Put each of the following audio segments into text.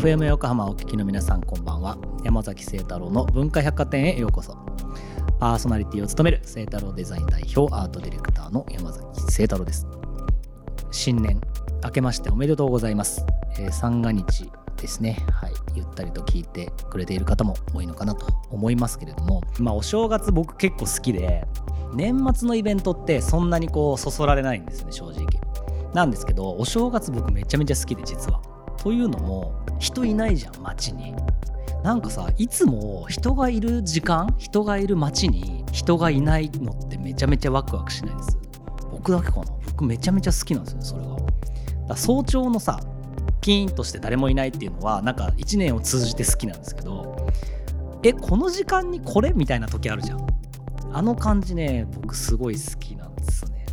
FM 横浜お聞きの皆さんこんばんは。山崎聖太郎の文化百貨店へようこそ。パーソナリティを務める聖太郎デザイン代表アートディレクターの山崎聖太郎です。新年明けましておめでとうございます、えー、三が日ですね。はい。ゆったりと聞いてくれている方も多いのかなと思いますけれども。まあお正月僕結構好きで年末のイベントってそんなにこうそそられないんですね正直。なんですけどお正月僕めちゃめちゃ好きで実は。というのも人いないじゃん街に。なんかさいつも人がいる時間人がいる街に人がいないのってめちゃめちゃワクワクしないです。僕だけかな。僕めちゃめちゃ好きなんですよねそれが。だ早朝のさピーンとして誰もいないっていうのはなんか1年を通じて好きなんですけどえこの時間にこれみたいな時あるじゃん。あの感じね僕すごい好きなんですね。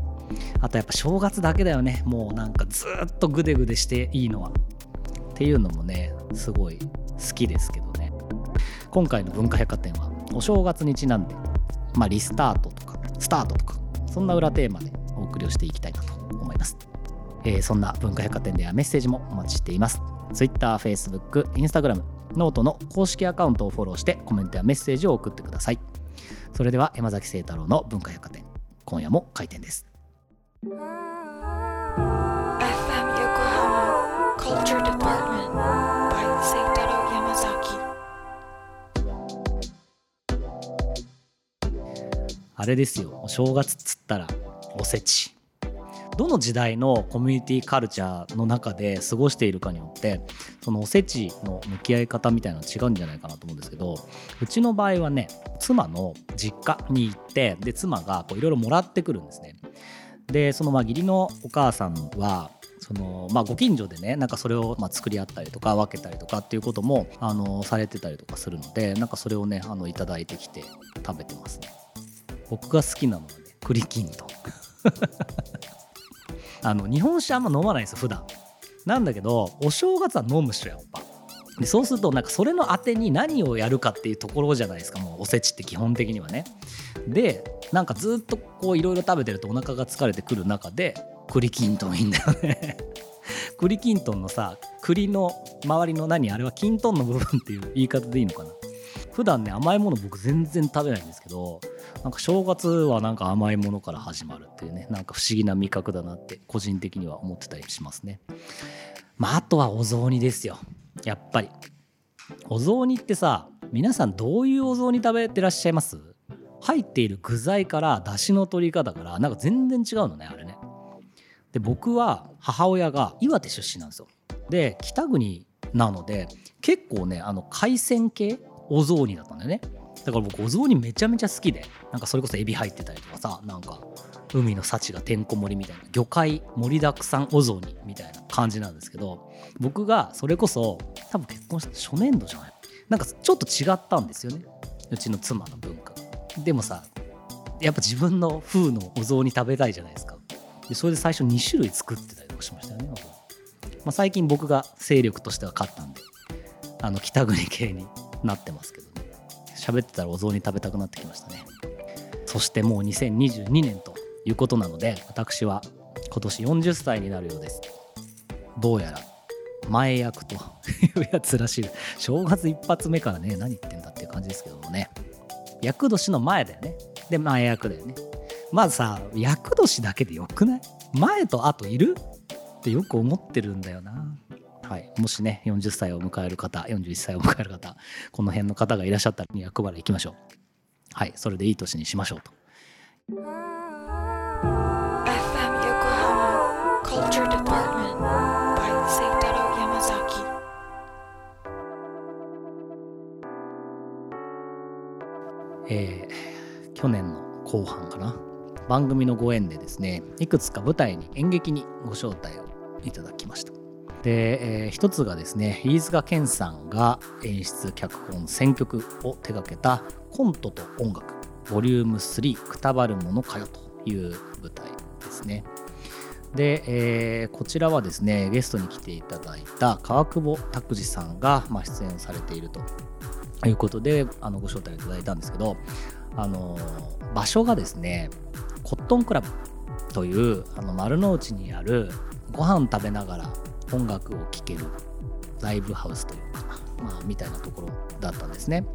あとやっぱ正月だけだよね。もうなんかずっとグデグデしていいのは。っていうのもねすごい好きですけどね。今回の文化百貨店はお正月にちなんでまあリスタートとかスタートとかそんな裏テーマでお送りをしていきたいなと思います、えー、そんな文化百貨店ではメッセージもお待ちしています。Twitter、Facebook、Instagram、 note の公式アカウントをフォローしてコメントやメッセージを送ってください。それでは山崎清太郎の文化百貨店今夜も開店です。FM 横浜 Culture あれですよ。お正月っつったらおせち。どの時代のコミュニティカルチャーの中で過ごしているかによってそのおせちの向き合い方みたいなの違うんじゃないかなと思うんですけどうちの場合はね妻の実家に行ってで妻がいろいろもらってくるんですね。でそのまあ義理のお母さんはそのまあ、ご近所でねなんかそれをまあ作り合ったりとか分けたりとかっていうこともあのされてたりとかするのでなんかそれをねあのいただいてきて食べてますね僕が好きなのはね栗きんと。ん あの日本酒あんま飲まないんですよ普段。なんだけどお正月は飲むっしょやっぱ。でそうするとなんかそれのあてに何をやるかっていうところじゃないですかもうおせちって基本的にはね。でなんかずっとこういろいろ食べてるとお腹が疲れてくる中で栗きんとんいいんだよね。栗きんとんのさ栗の周りの何あれはきんとんの部分っていう言い方でいいのかな。普段ね甘いもの僕全然食べないんですけどなんか正月はなんか甘いものから始まるっていうねなんか不思議な味覚だなって個人的には思ってたりしますね。まああとはお雑煮ですよ。やっぱり。お雑煮ってさ皆さんどういうお雑煮食べてらっしゃいます？入っている具材から出汁の取り方からなんか全然違うのねあれね。で僕は母親が岩手出身なんですよ。で北国なので結構ねあの海鮮系お雑煮だったんだよね。だから僕お雑煮めちゃめちゃ好きでなんかそれこそエビ入ってたりとかさなんか海の幸がてんこ盛りみたいな魚介盛りだくさんお雑煮みたいな感じなんですけど僕がそれこそ多分結婚した初年度じゃない？なんかちょっと違ったんですよね。うちの妻の文化。でもさやっぱ自分の風のお雑煮食べたいじゃないですか。でそれで最初2種類作ってたりとかしましたよね、まあ、最近僕が勢力としては勝ったんであの北国系になってますけどね。喋ってたらお雑煮食べたくなってきましたね。そしてもう2022年ということなので私は今年40歳になるようです。どうやら前役というやつらしい。正月一発目からね何言ってんだっていう感じですけどもね。厄年の前だよね。で前役だよね。まずさ厄年だけでよくない？前と後いる？ってよく思ってるんだよな。はい、もしね40歳を迎える方41歳を迎える方この辺の方がいらっしゃったら厄払い行きましょう。はい。それでいい年にしましょうと。えー、去年の後半かな。番組のご縁でですねいくつか舞台に演劇にご招待をいただきましたで、えー、一つがですね飯塚健さんが演出脚本選曲を手掛けた「コントと音楽ボリューム3くたばるものかよ」という舞台ですね。で、えー、こちらはですねゲストに来ていただいた川久保拓司さんが、まあ、出演されているということであのご招待いただいたんですけどあの場所がですねコットンクラブというあの丸の内にあるご飯食べながら音楽を聴けるライブハウスというか、まあ、みたいなところだったんですね。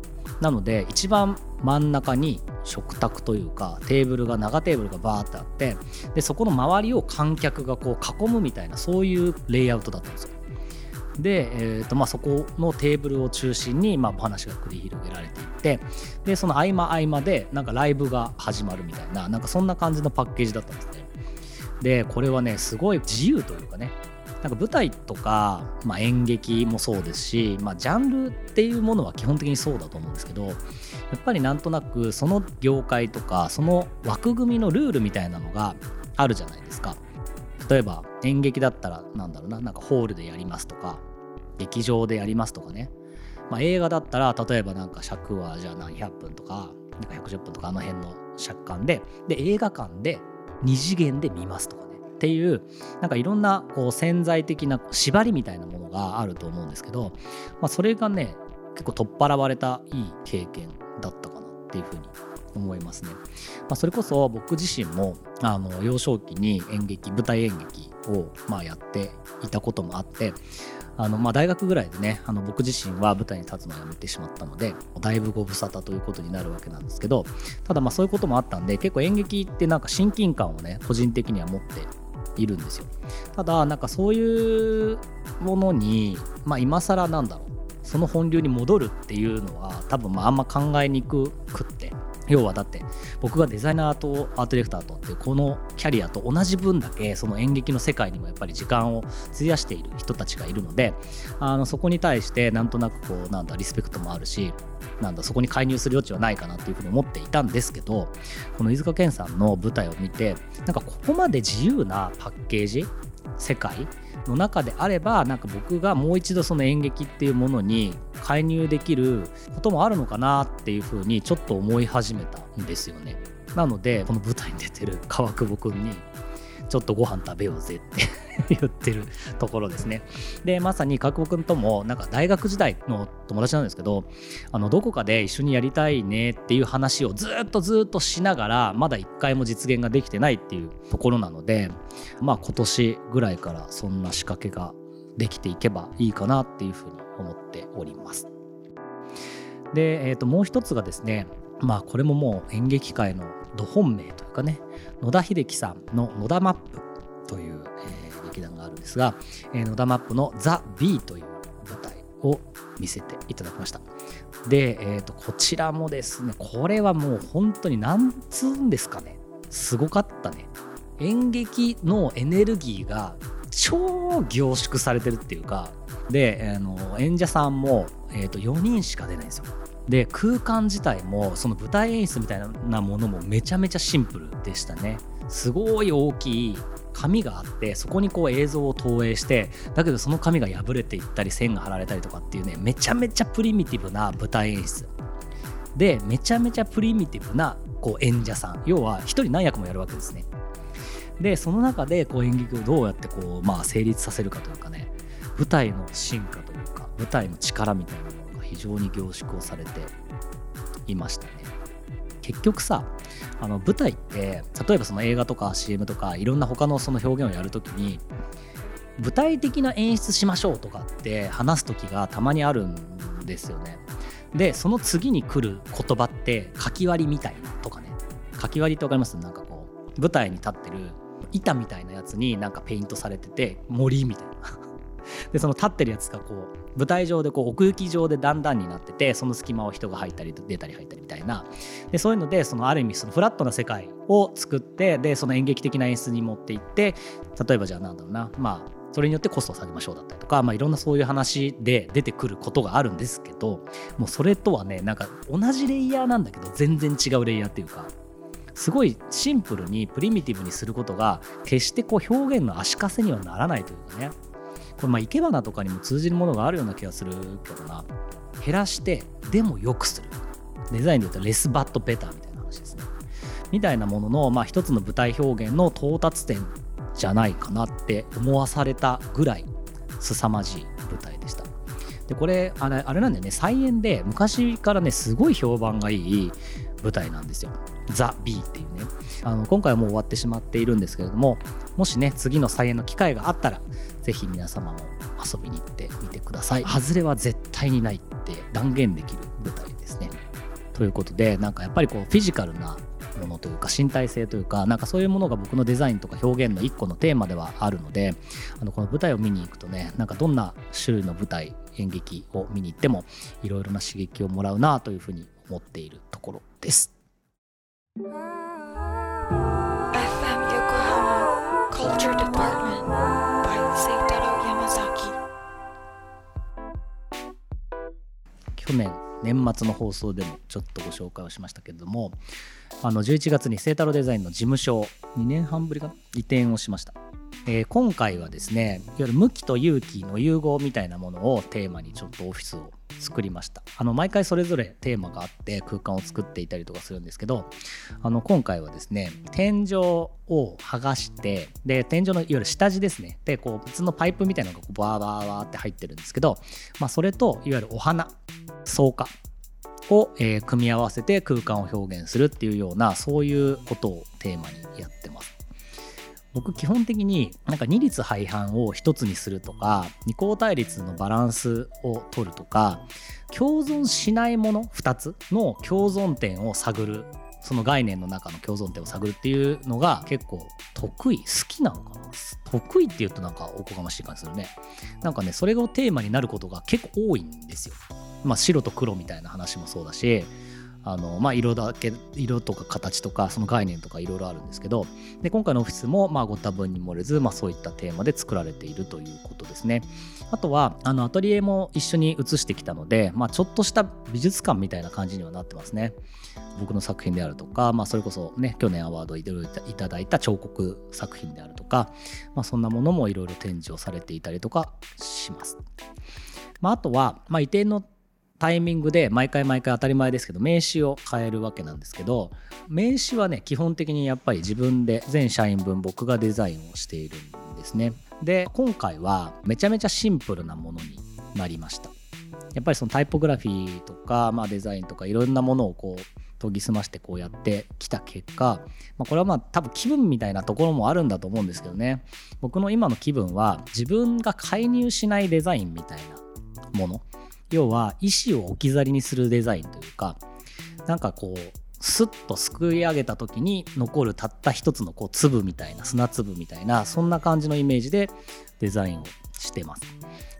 なので一番真ん中に食卓というかテーブルが長テーブルがバーってあってでそこの周りを観客がこう囲むみたいなそういうレイアウトだったんですよ。で、えーとまあ、そこのテーブルを中心に、まあ、お話が繰り広げられていってでその合間合間でなんかライブが始まるみたいななんかそんな感じのパッケージだったんですね。でこれはねすごい自由というかねなんか舞台とか、まあ、演劇もそうですし、まあ、ジャンルっていうものは基本的にそうだと思うんですけどやっぱりなんとなくその業界とかその枠組みのルールみたいなのがあるじゃないですか。例えば演劇だったらなんだろうななんかホールでやりますとか劇場でやりますとかね、まあ、映画だったら例えばなんか尺はじゃあ何百分とかなんか110分とかあの辺の尺間で。で映画館で2次元で見ますとかね。っていうなんかいろんなこう潜在的な縛りみたいなものがあると思うんですけど、まあ、それがね結構取っ払われたいい経験だったかなっていうふうに思いますね。まあ、それこそ僕自身もあの幼少期に演劇舞台演劇をまあやっていたこともあってあのまあ大学ぐらいでねあの僕自身は舞台に立つのをやめてしまったのでだいぶご無沙汰ということになるわけなんですけどただまあそういうこともあったんで結構演劇ってなんか親近感をね個人的には持っているんですよ。ただなんかそういうものにまあ今更なんだろう。その本流に戻るっていうのは多分まああんま考えにくくって。要はだって僕がデザイナーとアートディレクターとってこのキャリアと同じ分だけその演劇の世界にもやっぱり時間を費やしている人たちがいるのであのそこに対してなんとなくこうなんだリスペクトもあるしなんだそこに介入する余地はないかなっていうふうに思っていたんですけどこの飯塚健さんの舞台を見てなんかここまで自由なパッケージ世界の中であればなんか僕がもう一度その演劇っていうものに介入できることもあるのかなっていうふうにちょっと思い始めたんですよね。なのでこの舞台に出てる川久保君にちょっとご飯食べようぜって 言ってるところですね。で、まさに角保君とも、なんか大学時代の友達なんですけど、あの、どこかで一緒にやりたいねっていう話をずっとずっとしながら、まだ一回も実現ができてないっていうところなので、まあ今年ぐらいからそんな仕掛けができていけばいいかなっていうふうに思っております。で、えー、ともう一つがですね、まあこれももう演劇界のど本命というかね野田秀樹さんの「野田マップ」という、えー、劇団があるんですが、えー、野田マップの「ザ・ビーという舞台を見せていただきました。で、えーと、こちらもですねこれはもう本当に何つうんですかねすごかったね。演劇のエネルギーが超凝縮されてるっていうかであの演者さんも、えーと4人しか出ないんですよ。で空間自体もその舞台演出みたいなものもめちゃめちゃシンプルでしたね。すごい大きい紙があってそこにこう映像を投影してだけどその紙が破れていったり線が貼られたりとかっていうねめちゃめちゃプリミティブな舞台演出。でめちゃめちゃプリミティブなこう演者さん。要は一人何役もやるわけですね。でその中でこう演劇をどうやってこうまあ成立させるかというかね舞台の進化というか舞台の力みたいなもの非常に凝縮をされていましたね。結局さあの舞台って例えばその映画とか CM とかいろんな他のその表現をやるときに具体的な演出しましょうとかって話す時がたまにあるんですよね。でその次に来る言葉って書き割りみたいなとかね書き割りって分かります？なんかこう舞台に立ってる板みたいなやつになんかペイントされてて森みたいなでその立ってるやつがこう舞台上でこう奥行き上でだんだんになっててその隙間を人が入ったり出たり入ったりみたいな。でそういうのでそのある意味そのフラットな世界を作ってでその演劇的な演出に持っていって例えばじゃあなんだろうな。まあそれによってコストを下げましょうだったりとか、まあ、いろんなそういう話で出てくることがあるんですけどもうそれとはねなんか同じレイヤーなんだけど全然違うレイヤーっていうかすごいシンプルにプリミティブにすることが決してこう表現の足かせにはならないというかね。これまあ生け花とかにも通じるものがあるような気がするけどな。減らしてでも良くする。デザインで言うとレスバットベターみたいな話ですね。みたいなものの、まあ、一つの舞台表現の到達点じゃないかなって思わされたぐらい凄まじい舞台でした。でこれあれあれなんだよね。菜園で昔からねすごい評判がいい舞台なんですよ。ザ・ビーっていうね。あの今回はもう終わってしまっているんですけれどももしね次の再演の機会があったらぜひ皆様も遊びに行ってみてください外れは絶対にないって断言できる舞台ですねということでなんかやっぱりこうフィジカルなものというか身体性というかなんかそういうものが僕のデザインとか表現の一個のテーマではあるのであのこの舞台を見に行くとねなんかどんな種類の舞台演劇を見に行ってもいろいろな刺激をもらうなというふうに思っているところです。FM 横浜 Culture Department 去年年末の放送でもちょっとご紹介をしましたけれどもあの11月に清太郎デザインの事務所2年半ぶりかな移転をしました。えー、今回はですねいわゆる向きと勇気の融合みたいなものをテーマにちょっとオフィスを作りました。あの毎回それぞれテーマがあって空間を作っていたりとかするんですけどあの今回はですね天井を剥がしてで天井のいわゆる下地ですね。でこう別のパイプみたいなのがこうバーバーバーって入ってるんですけど、まあ、それといわゆるお花。草加を、えー、組み合わせて空間を表現するっていうようなそういうことをテーマにやってます。僕基本的になんか二律背反を一つにするとか二項対立のバランスを取るとか共存しないもの2つの共存点を探るその概念の中の共存点を探るっていうのが結構得意好きなのかな。得意っていうとなんかおこがましい感じするね。なんかねそれがテーマになることが結構多いんですよ。まあ白と黒みたいな話もそうだしあのまあ、色だけ色とか形とかその概念とかいろいろあるんですけどで今回のオフィスもまあご多分に漏れず、まあ、そういったテーマで作られているということですねあとはあのアトリエも一緒に移してきたので、まあ、ちょっとした美術館みたいな感じにはなってますね僕の作品であるとか、まあ、それこそね去年アワードいただいた彫刻作品であるとか、まあ、そんなものもいろいろ展示をされていたりとかします。まあ、あとは、まあ、移転のタイミングで毎回毎回当たり前ですけど名刺を変えるわけなんですけど名刺はね基本的にやっぱり自分で全社員分僕がデザインをしているんですね。で今回はめちゃめちゃシンプルなものになりました。やっぱりそのタイポグラフィーとか、まあ、デザインとかいろんなものをこう研ぎ澄ましてこうやってきた結果、まあ、これはまあ多分気分みたいなところもあるんだと思うんですけどね。僕の今の気分は自分が介入しないデザインみたいなもの。要は意思を置き去りにするデザインというかなんかこうスッとすくい上げた時に残るたった一つのこう粒みたいな砂粒みたいなそんな感じのイメージでデザインをしてます。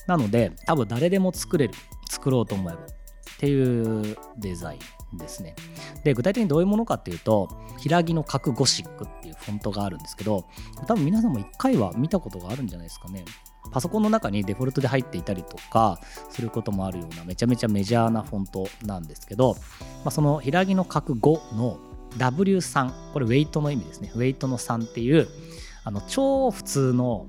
なので多分誰でも作れる作ろうと思えばっていうデザインですね。で具体的にどういうものかっていうと平木の角ゴシックっていうフォントがあるんですけど多分皆さんも一回は見たことがあるんじゃないですかね。パソコンの中にデフォルトで入っていたりとかすることもあるようなめちゃめちゃメジャーなフォントなんですけど、まあ、その平木の角5の W3 これウェイトの意味ですね。ウェイトの3っていうあの超普通の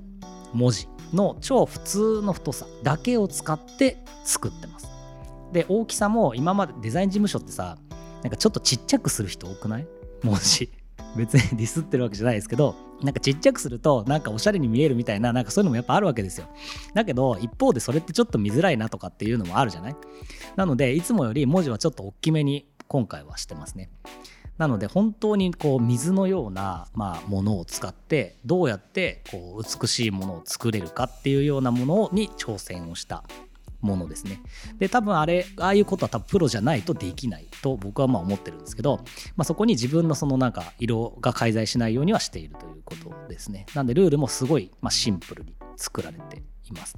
文字の超普通の太さだけを使って作ってます。で大きさも今までデザイン事務所ってさなんかちょっとちっちゃくする人多くない？文字。別にディスってるわけじゃないですけどなんかちっちゃくするとなんかおしゃれに見えるみたいななんかそういうのもやっぱあるわけですよ。だけど一方でそれってちょっと見づらいなとかっていうのもあるじゃない？なのでいつもより文字はちょっと大きめに今回はしてますね。なので本当にこう水のようなまあものを使ってどうやってこう美しいものを作れるかっていうようなものに挑戦をした。ものですね。で多分あれああいうことは多分プロじゃないとできないと僕はまあ思ってるんですけど、まあ、そこに自分のそのなんか色が介在しないようにはしているということですね。なんでルールもすごいまあシンプルに作られています。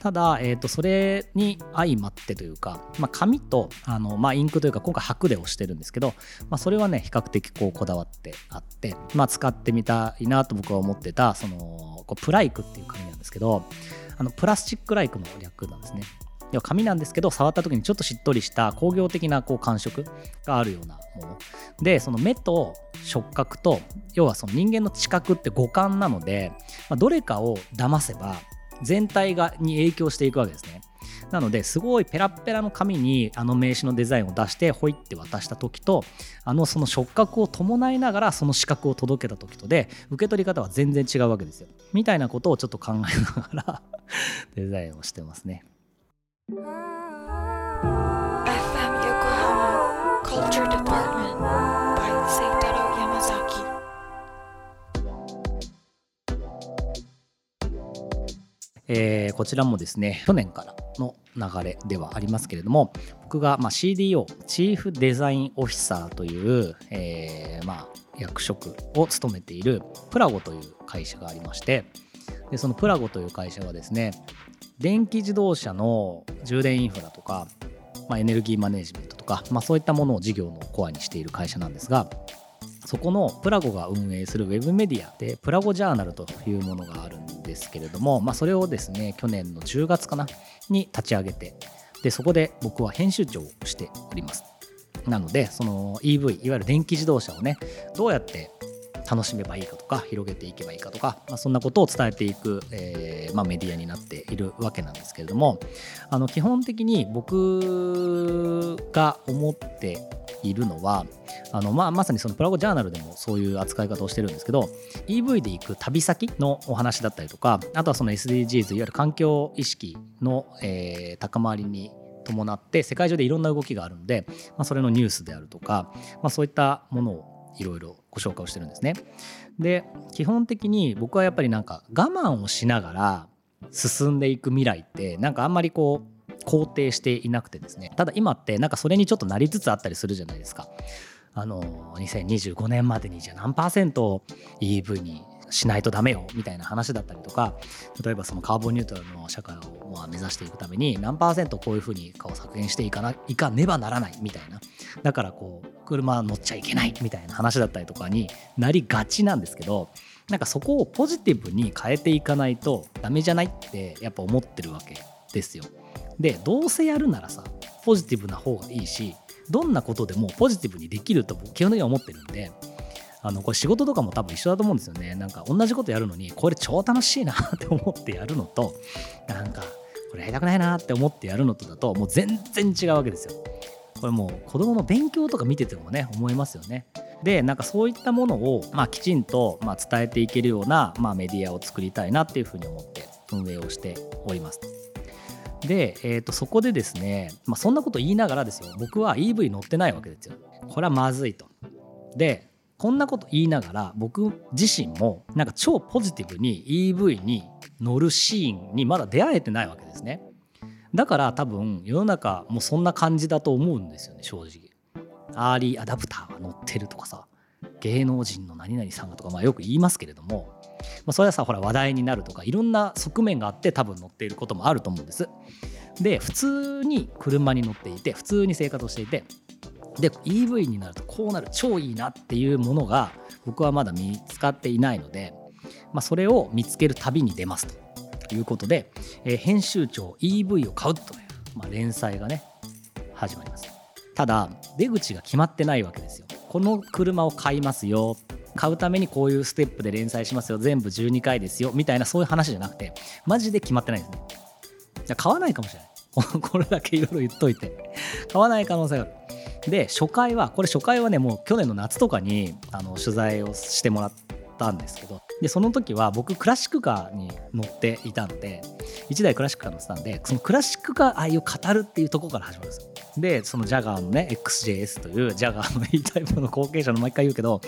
ただ、えー、とそれに相まってというか、まあ、紙とあの、まあ、インクというか今回白で押してるんですけど、まあ、それはね比較的こうこだわってあって、まあ、使ってみたいなと僕は思ってたそのこうプライクっていう紙なんですけどあのプラスチックライクの略なんですね。要は紙なんですけど触った時にちょっとしっとりした工業的なこう感触があるようなもの。でその目と触覚と要はその人間の知覚って五感なので、まあ、どれかを騙せば全体がに影響していくわけですね。なのですごいペラペラの紙にあの名刺のデザインを出してほいって渡した時とあのその触覚を伴いながらその視覚を届けた時とで受け取り方は全然違うわけですよ。みたいなことをちょっと考えながら デザインをしてますね。えー、こちらもですね去年からの流れではありますけれども僕がま CDO チーフデザインオフィサーという、えー、まあ役職を務めているプラゴという会社がありましてでそのプラゴという会社はですね電気自動車の充電インフラとか、まあ、エネルギーマネジメントとか、まあ、そういったものを事業のコアにしている会社なんですがそこのプラゴが運営するウェブメディアでプラゴジャーナルというものがあるんですけれども、まあ、それをですね去年の10月かなに立ち上げてでそこで僕は編集長をしております。なのでその EV いわゆる電気自動車をねどうやって楽しめばいいかとか広げていけばいいかとか、まあ、そんなことを伝えていく、えー、まあ、メディアになっているわけなんですけれどもあの基本的に僕が思っているのはあの、まあ、まさにそのプラゴジャーナルでもそういう扱い方をしてるんですけど EV で行く旅先のお話だったりとかあとはその SDGs いわゆる環境意識の、えー、高まりに伴って世界中でいろんな動きがあるので、まあ、それのニュースであるとか、まあ、そういったものをいろいろご紹介をしてるんですね。で基本的に僕はやっぱりなんか我慢をしながら進んでいく未来ってなんかあんまりこう肯定していなくてですねただ今ってなんかそれにちょっとなりつつあったりするじゃないですか。あの2025年までにじゃあ何パーセント EV にしないとダメよみたいな話だったりとか例えばそのカーボンニュートラルの社会をまあ目指していくために何パーセントこういうふうにを削減していかないかねばならないみたいなだからこう車乗っちゃいけないみたいな話だったりとかになりがちなんですけどなんかそこをポジティブに変えていかないとダメじゃないってやっぱ思ってるわけですよ。でどうせやるならさポジティブな方がいいしどんなことでもポジティブにできると僕基本的には思ってるんであのこれ仕事とかも多分一緒だと思うんですよね。なんか同じことやるのにこれ超楽しいなって思ってやるのとなんかこれやりたくないなって思ってやるのとだともう全然違うわけですよ。これもう子供の勉強とか見ててもね思いますよね。でなんかそういったものを、まあ、きちんと、まあ、伝えていけるような、まあ、メディアを作りたいなっていうふうに思って運営をしております。で、えー、とそこでですね、まあ、そんなこと言いながらですよ。僕は EV 乗ってないわけですよ。これはまずいと。でこんなこと言いながら僕自身もなんか超ポジティブに EV に乗るシーンにまだ出会えてないわけですね。だから多分世の中もそんな感じだと思うんですよね正直。アーリーアダプターが乗ってるとかさ芸能人の何々さんがとかまあよく言いますけれども、まあ、それはさほら話題になるとかいろんな側面があって多分乗っていることもあると思うんです。で普通に車に乗っていて普通に生活をしていてで EV になるとこうなる超いいなっていうものが僕はまだ見つかっていないので、まあ、それを見つける旅に出ますと。いうことで、えー、編集長 EV を買うという、まあ、連載がね始まります。ただ出口が決まってないわけですよ。この車を買いますよ。買うためにこういうステップで連載しますよ。全部12回ですよ。みたいなそういう話じゃなくてマジで決まってないですね。買わないかもしれない。これだけいろいろ言っといて。買わない可能性がある。で初回はこれ初回はねもう去年の夏とかにあの取材をしてもらったんですけどでその時は僕クラシックカーに乗っていたので1台クラシックカー乗ってたんでそのクラシックカー愛を語るっていうとこから始まるんですよ。でそのジャガーのね XJS というジャガーの E タイプの後継者の毎回言うけど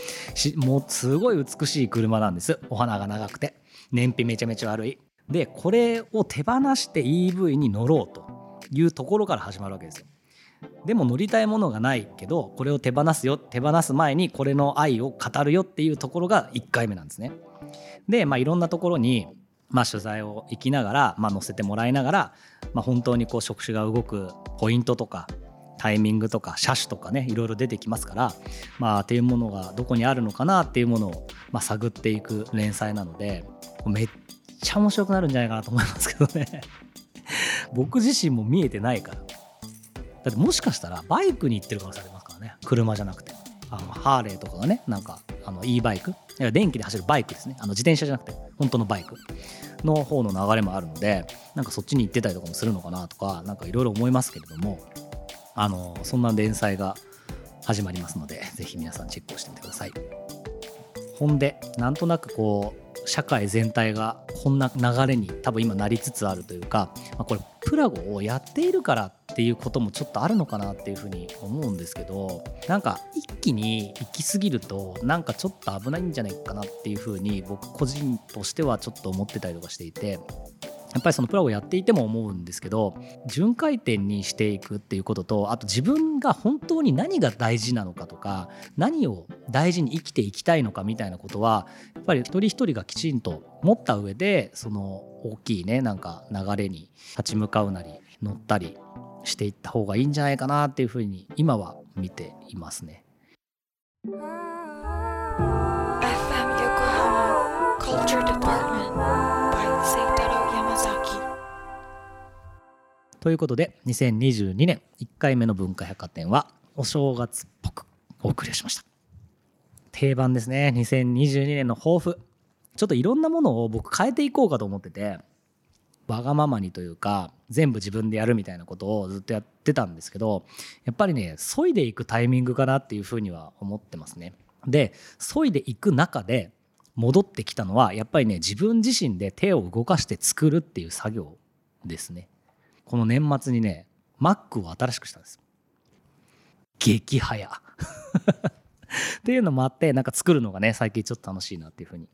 もうすごい美しい車なんですお花が長くて。燃費めちゃめちゃ悪い。でこれを手放して EV に乗ろうというところから始まるわけですよ。でも乗りたいものがないけどこれを手放すよ手放す前にこれの愛を語るよっていうところが1回目なんですね。で、まあ、いろんなところに、まあ、取材を行きながら、まあ、載せてもらいながら、まあ、本当にこう触手が動くポイントとかタイミングとか車種とかねいろいろ出てきますから、まあ、っていうものがどこにあるのかなっていうものを、まあ、探っていく連載なのでめっちゃ面白くなるんじゃないかなと思いますけどね僕自身も見えてないからだってもしかしたらバイクに行ってる可能性ありますからね。車じゃなくて。あのハーレーとかがねなんかあの e バイク。電気で走るバイクですね。あの自転車じゃなくて。本当のバイク。の方の流れもあるのでなんかそっちに行ってたりとかもするのかなとか何かいろいろ思いますけれどもあのそんな連載が始まりますのでぜひ皆さんチェックをしてみてください。ほんでなんとなくこう社会全体がこんな流れに多分今なりつつあるというか、まあ、これプラゴをやっているからっていうこともちょっとあるのかなっていうふうに思うんですけどなんか一気に行き過ぎるとなんかちょっと危ないんじゃないかなっていうふうに僕個人としてはちょっと思ってたりとかしていてやっぱりそのプラをやっていても思うんですけど巡回点にしていくっていうこととあと自分が本当に何が大事なのかとか何を大事に生きていきたいのかみたいなことはやっぱり一人一人がきちんと持った上でその大きいねなんか流れに立ち向かうなり乗ったりしていった方がいいんじゃないかなっていうふうに今は見ていますね。ということで2022年1回目の文化百貨店はお正月っぽくお送りしました。定番ですね。2022年の抱負。ちょっといろんなものを僕変えていこうかと思っててわがままにというか全部自分でやるみたいなことをずっとやってたんですけどやっぱりね削いでいくタイミングかなっていうふうには思ってますね。で削いでいく中で戻ってきたのはやっぱりね自分自身で手を動かして作るっていう作業ですね。この年末にね Mac を新しくしたんです。激早。っていうのもあってなんか作るのがね最近ちょっと楽しいなっていうふうに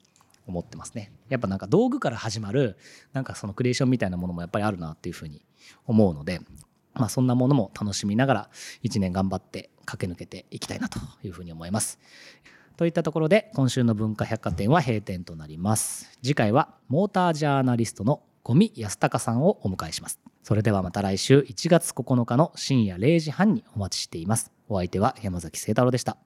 思ってますねやっぱなんか道具から始まるなんかそのクリエーションみたいなものもやっぱりあるなっていうふうに思うのでまあそんなものも楽しみながら1年頑張って駆け抜けていきたいなというふうに思いますといったところで今週の文化百貨店は閉店となります次回はモータージャーナリストの五味康隆さんをお迎えしますそれではまた来週1月9日の深夜0時半にお待ちしています。お相手は山崎聖太郎でした。